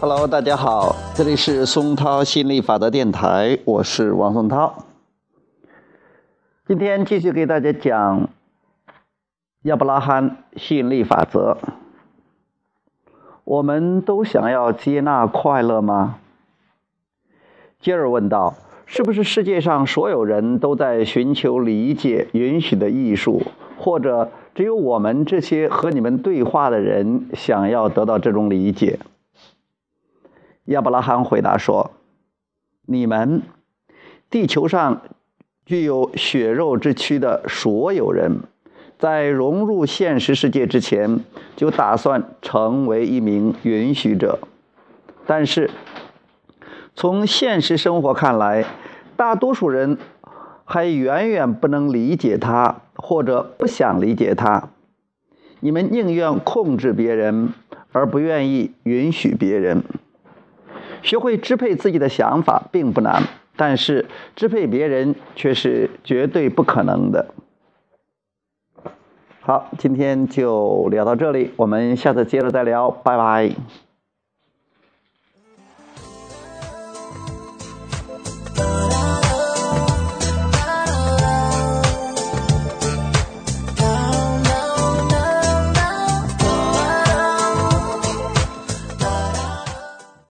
Hello，大家好，这里是松涛吸引力法则电台，我是王松涛。今天继续给大家讲亚伯拉罕吸引力法则。我们都想要接纳快乐吗？杰尔问道：“是不是世界上所有人都在寻求理解、允许的艺术，或者只有我们这些和你们对话的人想要得到这种理解？”亚伯拉罕回答说：“你们，地球上具有血肉之躯的所有人，在融入现实世界之前，就打算成为一名允许者。但是，从现实生活看来，大多数人还远远不能理解他，或者不想理解他。你们宁愿控制别人，而不愿意允许别人。”学会支配自己的想法并不难，但是支配别人却是绝对不可能的。好，今天就聊到这里，我们下次接着再聊，拜拜。